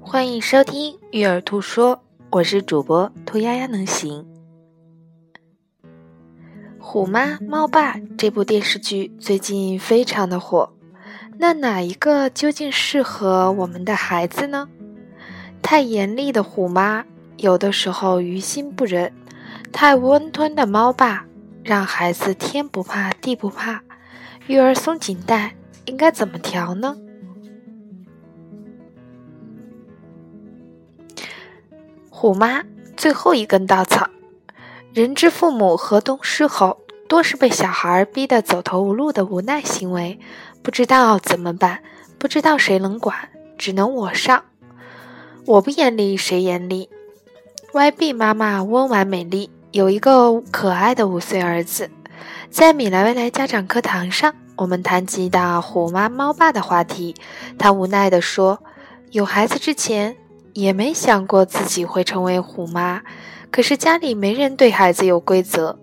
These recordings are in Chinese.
欢迎收听《育儿兔说》，我是主播兔丫丫能行。《虎妈猫爸》这部电视剧最近非常的火，那哪一个究竟适合我们的孩子呢？太严厉的虎妈，有的时候于心不忍；太温吞的猫爸，让孩子天不怕地不怕。育儿松紧带，应该怎么调呢？虎妈最后一根稻草，人之父母河东狮吼，多是被小孩逼得走投无路的无奈行为，不知道怎么办，不知道谁能管，只能我上。我不严厉，谁严厉？YB 妈妈温婉美丽，有一个可爱的五岁儿子。在米莱未来家长课堂上，我们谈及到虎妈猫爸的话题，他无奈地说：“有孩子之前。”也没想过自己会成为虎妈，可是家里没人对孩子有规则，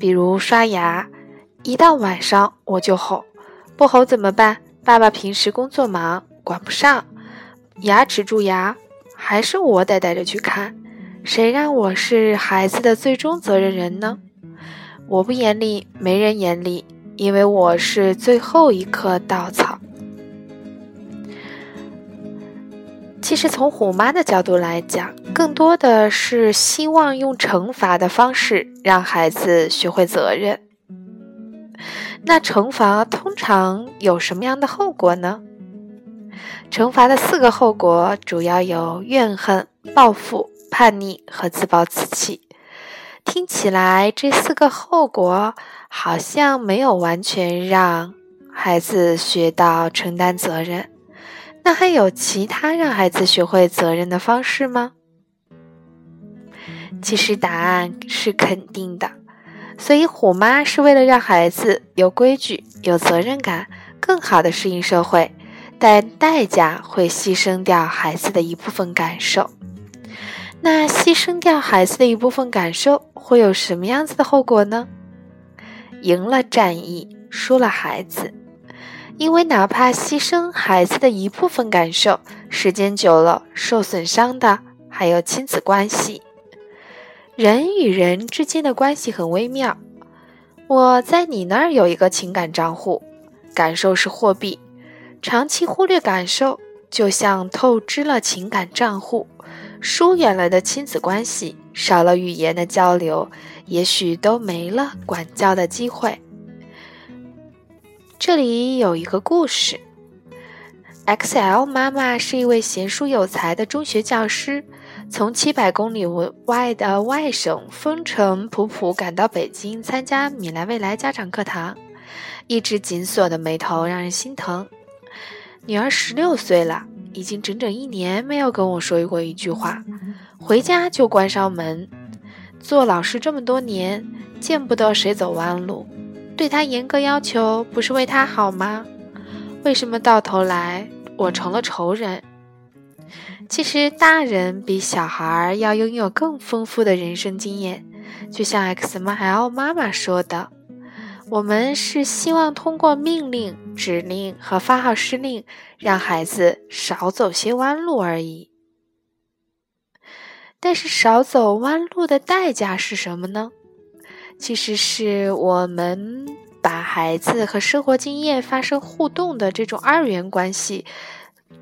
比如刷牙，一到晚上我就吼，不吼怎么办？爸爸平时工作忙，管不上，牙齿蛀牙，还是我得带着去看，谁让我是孩子的最终责任人呢？我不严厉，没人严厉，因为我是最后一棵稻草。其实从虎妈的角度来讲，更多的是希望用惩罚的方式让孩子学会责任。那惩罚通常有什么样的后果呢？惩罚的四个后果主要有怨恨、报复、叛逆和自暴自弃。听起来这四个后果好像没有完全让孩子学到承担责任。那还有其他让孩子学会责任的方式吗？其实答案是肯定的。所以虎妈是为了让孩子有规矩、有责任感，更好的适应社会，但代价会牺牲掉孩子的一部分感受。那牺牲掉孩子的一部分感受，会有什么样子的后果呢？赢了战役，输了孩子。因为哪怕牺牲孩子的一部分感受，时间久了受损伤的还有亲子关系。人与人之间的关系很微妙。我在你那儿有一个情感账户，感受是货币。长期忽略感受，就像透支了情感账户，疏远了的亲子关系，少了语言的交流，也许都没了管教的机会。这里有一个故事。XL 妈妈是一位贤淑有才的中学教师，从七百公里外的外省风尘仆仆赶到北京参加米兰未来家长课堂，一直紧锁的眉头让人心疼。女儿十六岁了，已经整整一年没有跟我说过一句话，回家就关上门。做老师这么多年，见不得谁走弯路。对他严格要求，不是为他好吗？为什么到头来我成了仇人？其实大人比小孩要拥有更丰富的人生经验。就像 X M L 妈妈说的：“我们是希望通过命令、指令和发号施令，让孩子少走些弯路而已。”但是少走弯路的代价是什么呢？其实是我们把孩子和生活经验发生互动的这种二元关系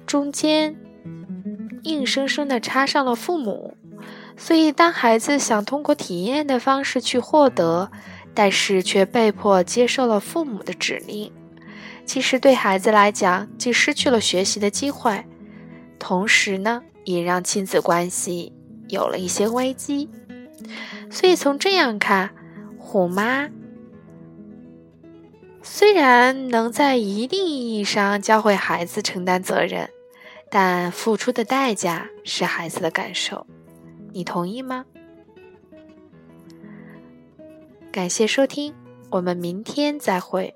中间，硬生生的插上了父母。所以，当孩子想通过体验的方式去获得，但是却被迫接受了父母的指令，其实对孩子来讲，既失去了学习的机会，同时呢，也让亲子关系有了一些危机。所以，从这样看。虎妈虽然能在一定意义上教会孩子承担责任，但付出的代价是孩子的感受。你同意吗？感谢收听，我们明天再会。